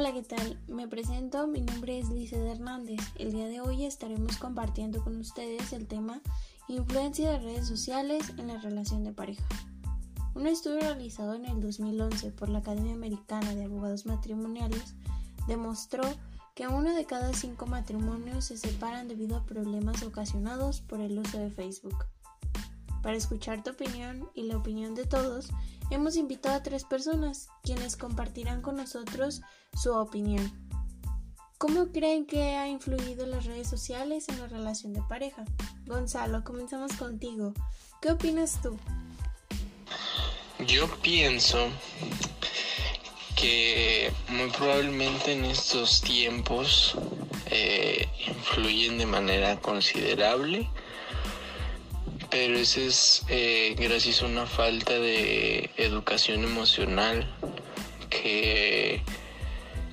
Hola, ¿qué tal? Me presento, mi nombre es Lice Hernández. El día de hoy estaremos compartiendo con ustedes el tema Influencia de redes sociales en la relación de pareja. Un estudio realizado en el 2011 por la Academia Americana de Abogados Matrimoniales demostró que uno de cada cinco matrimonios se separan debido a problemas ocasionados por el uso de Facebook. Para escuchar tu opinión y la opinión de todos, hemos invitado a tres personas quienes compartirán con nosotros su opinión. ¿Cómo creen que ha influido las redes sociales en la relación de pareja? Gonzalo, comenzamos contigo. ¿Qué opinas tú? Yo pienso que muy probablemente en estos tiempos eh, influyen de manera considerable pero eso es eh, gracias a una falta de educación emocional que,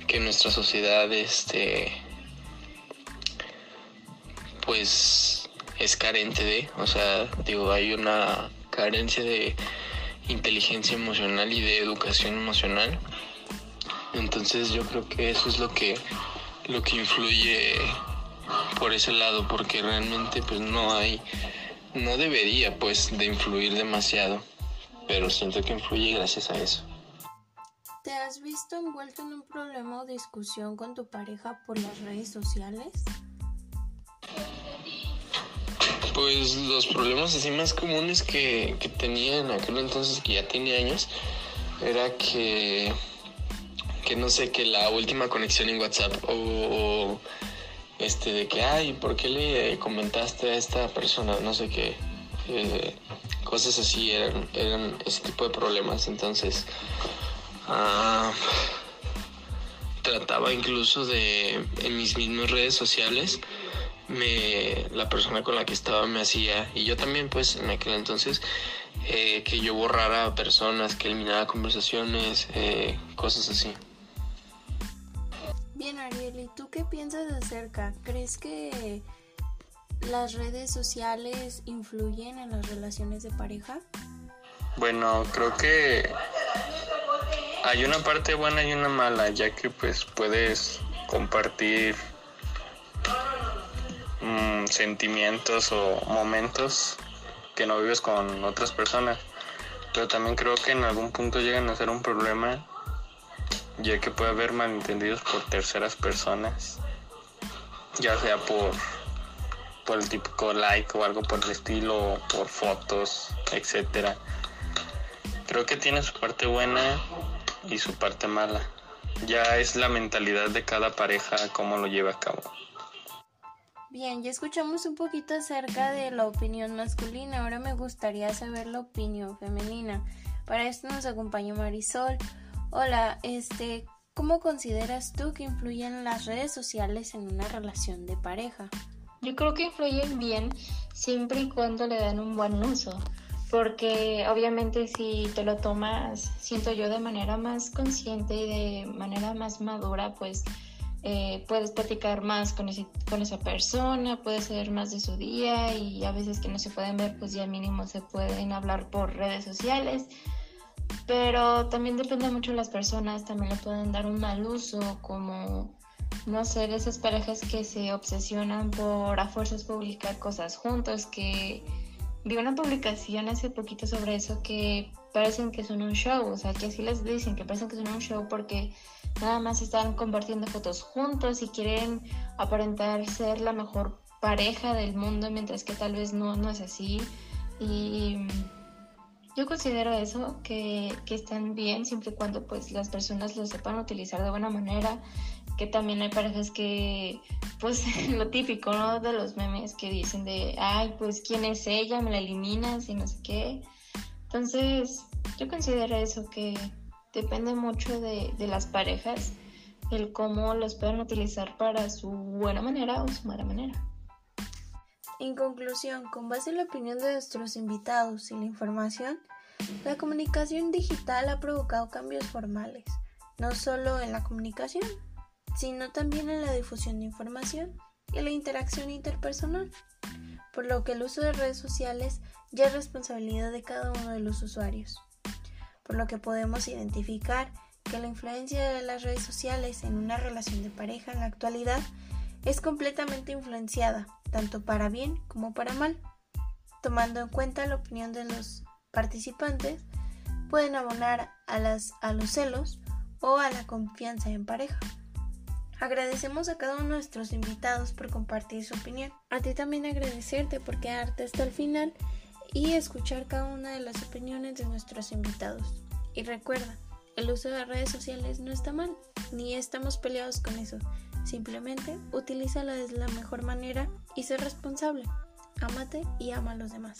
que nuestra sociedad este pues es carente de, o sea, digo, hay una carencia de inteligencia emocional y de educación emocional. Entonces yo creo que eso es lo que lo que influye por ese lado porque realmente pues no hay no debería pues de influir demasiado, pero siento que influye gracias a eso. ¿Te has visto envuelto en un problema o discusión con tu pareja por las redes sociales? Pues los problemas así más comunes que, que tenía en aquel entonces, que ya tenía años, era que, que no sé, que la última conexión en WhatsApp o este de que ay por qué le comentaste a esta persona no sé qué eh, cosas así eran eran ese tipo de problemas. Entonces ah, trataba incluso de en mis mismas redes sociales me la persona con la que estaba me hacía y yo también pues en aquel entonces eh, que yo borrara personas que eliminara conversaciones eh, cosas así Bien, Ariel, ¿y tú qué piensas acerca? ¿Crees que las redes sociales influyen en las relaciones de pareja? Bueno, creo que hay una parte buena y una mala, ya que pues puedes compartir mm, sentimientos o momentos que no vives con otras personas. Pero también creo que en algún punto llegan a ser un problema ya que puede haber malentendidos por terceras personas, ya sea por, por el típico like o algo por el estilo, por fotos, etcétera. Creo que tiene su parte buena y su parte mala. Ya es la mentalidad de cada pareja cómo lo lleva a cabo. Bien, ya escuchamos un poquito acerca de la opinión masculina, ahora me gustaría saber la opinión femenina. Para esto nos acompaña Marisol. Hola, este, ¿cómo consideras tú que influyen las redes sociales en una relación de pareja? Yo creo que influyen bien siempre y cuando le dan un buen uso, porque obviamente si te lo tomas, siento yo, de manera más consciente y de manera más madura, pues eh, puedes platicar más con, con esa persona, puedes saber más de su día y a veces que no se pueden ver, pues ya mínimo se pueden hablar por redes sociales pero también depende mucho de las personas, también le pueden dar un mal uso, como, no sé, esas parejas que se obsesionan por a fuerzas publicar cosas juntos, que vi una publicación hace poquito sobre eso que parecen que son un show, o sea, que así les dicen que parecen que son un show porque nada más están compartiendo fotos juntos y quieren aparentar ser la mejor pareja del mundo, mientras que tal vez no, no es así. Y yo considero eso, que, que, están bien siempre y cuando pues las personas lo sepan utilizar de buena manera, que también hay parejas que, pues lo típico, ¿no? De los memes que dicen de, ay, pues quién es ella, me la eliminas y no sé qué. Entonces, yo considero eso, que depende mucho de, de las parejas, el cómo los pueden utilizar para su buena manera o su mala manera. En conclusión, con base en la opinión de nuestros invitados y la información, la comunicación digital ha provocado cambios formales, no solo en la comunicación, sino también en la difusión de información y la interacción interpersonal, por lo que el uso de redes sociales ya es responsabilidad de cada uno de los usuarios, por lo que podemos identificar que la influencia de las redes sociales en una relación de pareja en la actualidad es completamente influenciada, tanto para bien como para mal. Tomando en cuenta la opinión de los participantes, pueden abonar a, las, a los celos o a la confianza en pareja. Agradecemos a cada uno de nuestros invitados por compartir su opinión. A ti también agradecerte por quedarte hasta el final y escuchar cada una de las opiniones de nuestros invitados. Y recuerda, el uso de redes sociales no está mal, ni estamos peleados con eso. Simplemente utilízala de la mejor manera y sé responsable. Ámate y ama a los demás.